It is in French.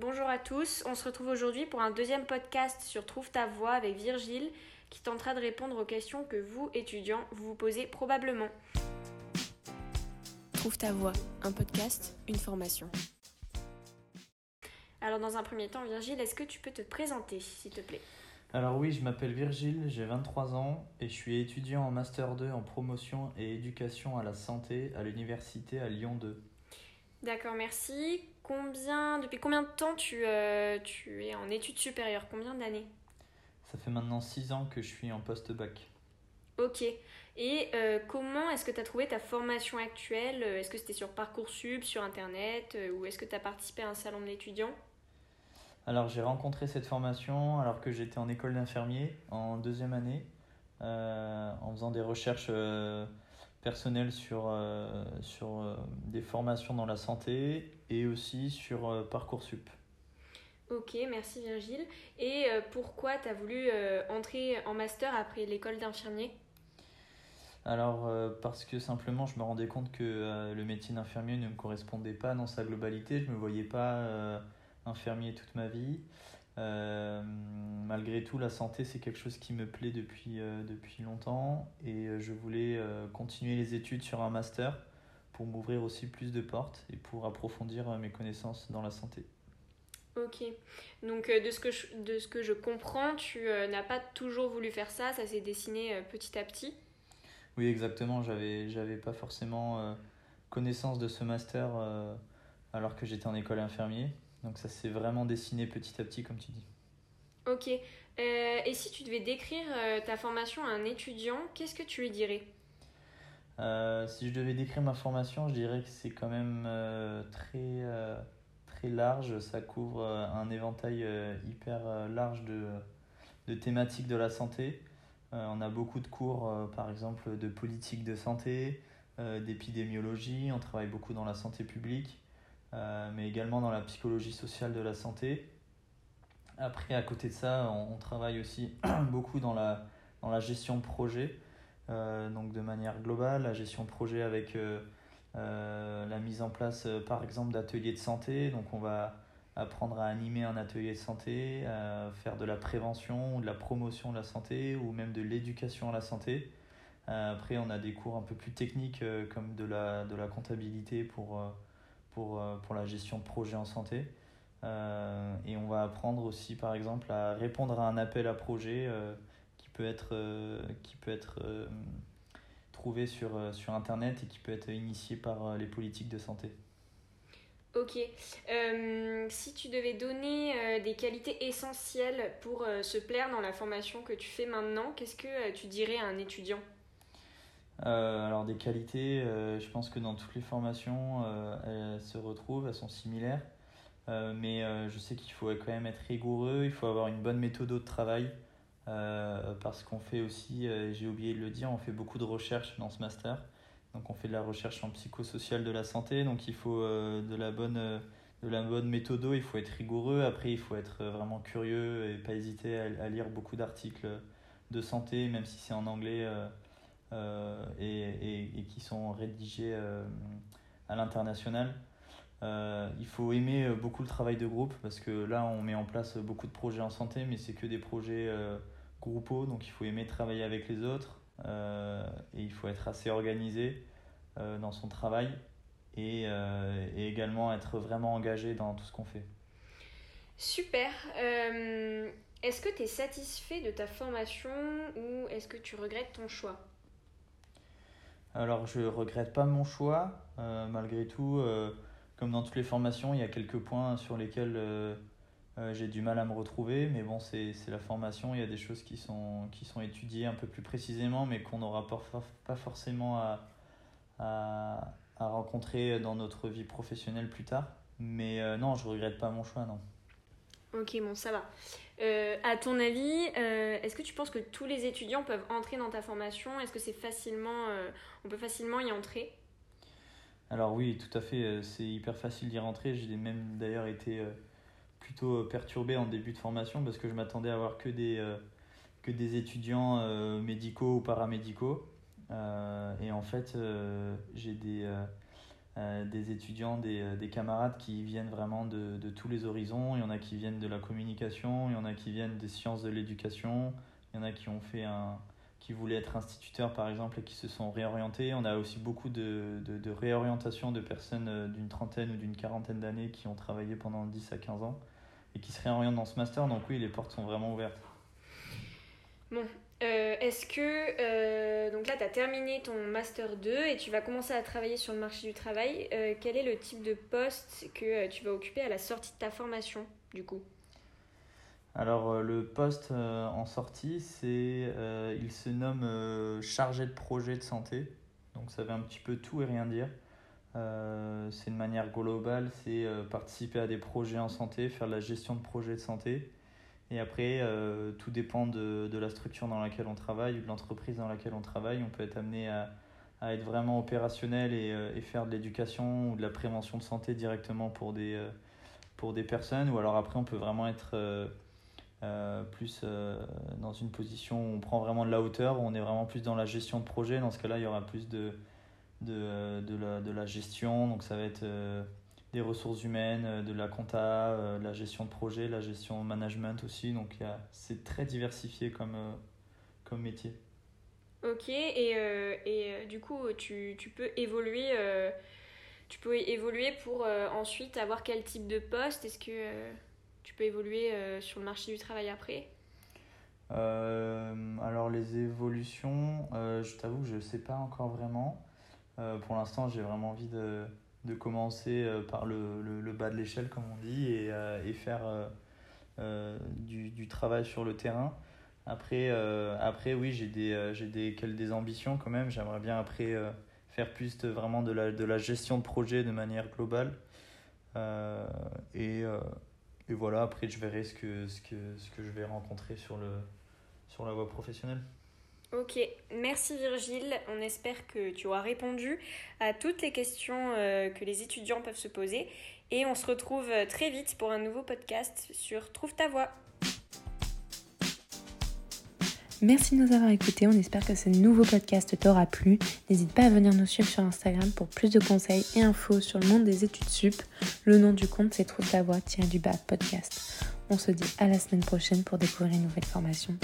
Bonjour à tous, on se retrouve aujourd'hui pour un deuxième podcast sur Trouve ta voix avec Virgile qui tentera de répondre aux questions que vous, étudiants, vous vous posez probablement. Trouve ta voix, un podcast, une formation. Alors dans un premier temps, Virgile, est-ce que tu peux te présenter, s'il te plaît? Alors oui, je m'appelle Virgile, j'ai 23 ans et je suis étudiant en Master 2 en promotion et éducation à la santé à l'université à Lyon 2. D'accord, merci. Combien, depuis combien de temps tu, euh, tu es en études supérieures? Combien d'années? Ça fait maintenant 6 ans que je suis en post-bac. Ok. Et euh, comment est-ce que tu as trouvé ta formation actuelle? Est-ce que c'était sur Parcoursup, sur Internet euh, Ou est-ce que tu as participé à un salon de l'étudiant? Alors j'ai rencontré cette formation alors que j'étais en école d'infirmier en deuxième année, en faisant des recherches personnelles sur, sur des formations dans la santé et aussi sur Parcoursup. Ok, merci Virgile. Et pourquoi tu as voulu entrer en master après l'école d'infirmier? Alors, euh, parce que simplement, je me rendais compte que euh, le métier d'infirmier ne me correspondait pas dans sa globalité. Je ne me voyais pas euh, infirmier toute ma vie. Malgré tout, la santé, c'est quelque chose qui me plaît depuis, depuis longtemps. Et je voulais continuer les études sur un master pour m'ouvrir aussi plus de portes et pour approfondir mes connaissances dans la santé. Ok. Donc, de, ce que je, de ce que je comprends, tu n'as pas toujours voulu faire ça, ça s'est dessiné petit à petit. Oui, exactement. J'avais, j'avais pas forcément euh, connaissance de ce master euh, alors que j'étais en école infirmier. Donc ça s'est vraiment dessiné petit à petit, comme tu dis. Ok. Euh, et si tu devais décrire ta formation à un étudiant, qu'est-ce que tu lui dirais? Si je devais décrire ma formation, je dirais que c'est quand même très, très large. Ça couvre un éventail hyper large de, de thématiques de la santé. Euh, on a beaucoup de cours, euh, par exemple, de politique de santé, euh, d'épidémiologie. On travaille beaucoup dans la santé publique, mais également dans la psychologie sociale de la santé. Après, à côté de ça, on, travaille aussi beaucoup dans la, dans la gestion de projet, donc de manière globale, la gestion de projet avec la mise en place, par exemple, d'ateliers de santé. Donc, on va apprendre à animer un atelier de santé, à faire de la prévention de la promotion de la santé ou même de l'éducation à la santé. Euh, après, on a des cours un peu plus techniques euh, comme de la, de la comptabilité pour, euh, pour, pour la gestion de projets en santé. et on va apprendre aussi, par exemple, à répondre à un appel à projet qui peut être, qui peut être trouvé sur, sur Internet et qui peut être initié par les politiques de santé. Ok. Euh, si tu devais donner euh, des qualités essentielles pour euh, se plaire dans la formation que tu fais maintenant, qu'est-ce que tu dirais à un étudiant? Alors des qualités, je pense que dans toutes les formations, elles se retrouvent, elles sont similaires. mais je sais qu'il faut quand même être rigoureux, il faut avoir une bonne méthode de travail. parce qu'on fait aussi, j'ai oublié de le dire, on fait beaucoup de recherches dans ce master. Donc on fait de la recherche en psychosocial de la santé, donc il faut euh, de la bonne euh, de la bonne méthode, il faut être rigoureux, après il faut être euh, vraiment curieux et pas hésiter à, lire beaucoup d'articles de santé, même si c'est en anglais et, et, qui sont rédigés à l'international. il faut aimer beaucoup le travail de groupe parce que là on met en place beaucoup de projets en santé, mais c'est que des projets groupaux, donc il faut aimer travailler avec les autres, euh, et il faut être assez organisé euh, dans son travail euh, et, également être vraiment engagé dans tout ce qu'on fait. Super. est-ce que tu es satisfait de ta formation ou est-ce que tu regrettes ton choix? Alors je regrette pas mon choix. malgré tout, comme dans toutes les formations, il y a quelques points sur lesquels euh, j'ai du mal à me retrouver, mais bon, c'est la formation. Il y a des choses qui sont, qui sont étudiées un peu plus précisément, mais qu'on n'aura pas, forcément à, rencontrer dans notre vie professionnelle plus tard. Mais euh, non, je regrette pas mon choix, non. Ok, bon, ça va. Euh, à ton avis, est-ce que tu penses que tous les étudiants peuvent entrer dans ta formation? Est-ce que c'est facilement, on peut facilement y entrer? Alors oui, tout à fait. C'est hyper facile d'y rentrer. J'ai même d'ailleurs été plutôt euh, perturbé en début de formation parce que je m'attendais à avoir que des, euh, que des étudiants euh, médicaux ou paramédicaux. et en fait, j'ai des, des étudiants, des, des, camarades qui viennent vraiment de, de, tous les horizons. Il y en a qui viennent de la communication, il y en a qui viennent des sciences de l'éducation, il y en a qui ont fait un, qui voulaient être instituteurs par exemple et qui se sont réorientés. On a aussi beaucoup de, de, de réorientation de personnes d'une trentaine ou d'une quarantaine d'années qui ont travaillé pendant 10 à 15 ans et qui se réorientent dans ce master. Donc oui, les portes sont vraiment ouvertes. Bon, euh, est-ce que, euh, donc là, tu as terminé ton Master 2 et tu vas commencer à travailler sur le marché du travail. Euh, quel est le type de poste que tu vas occuper à la sortie de ta formation, du coup? Alors, le poste en sortie, c'est, il se nomme chargé de projet de santé. Donc, ça veut un petit peu tout et rien dire. c'est de manière globale, c'est participer à des projets en santé, faire la gestion de projets de santé et après, euh, tout dépend de, de, la structure dans laquelle on travaille ou de l'entreprise dans laquelle on travaille. On peut être amené à, à être vraiment opérationnel et, euh, et faire de l'éducation ou de la prévention de santé directement pour des, euh, pour des personnes. Ou alors après, on peut vraiment être plus dans une position où on prend vraiment de la hauteur, où on est vraiment plus dans la gestion de projet. Dans ce cas-là, il y aura plus de, de, de, la, de la gestion. Donc ça va être des ressources humaines, euh, de la compta, euh, la gestion de projet, la gestion management aussi. Donc c'est très diversifié comme, euh, comme métier. Ok, et, et du coup, tu, tu peux évoluer. tu peux évoluer pour ensuite avoir quel type de poste? Est-ce que tu peux évoluer sur le marché du travail après? Alors les évolutions, je t'avoue que je ne sais pas encore vraiment. pour l'instant, j'ai vraiment envie de, de commencer euh, par le, le, bas de l'échelle, comme on dit, et, euh, et faire euh, du, du, travail sur le terrain. Après, après oui, j'ai des, des, des ambitions quand même. J'aimerais bien après faire plus de, vraiment de la, de la gestion de projet de manière globale. et, et voilà, après, je verrai ce que, ce que, ce que je vais rencontrer sur, le, sur la voie professionnelle. Ok, merci Virgile. On espère que tu auras répondu à toutes les questions euh, que les étudiants peuvent se poser. Et on se retrouve euh, très vite pour un nouveau podcast sur Trouve ta voix. Merci de nous avoir écoutés. On espère que ce nouveau podcast t'aura plu. N'hésite pas à venir nous suivre sur Instagram pour plus de conseils et infos sur le monde des études sup. Le nom du compte, c'est Trouve ta voix, du bas podcast. On se dit à la semaine prochaine pour découvrir une nouvelle formation.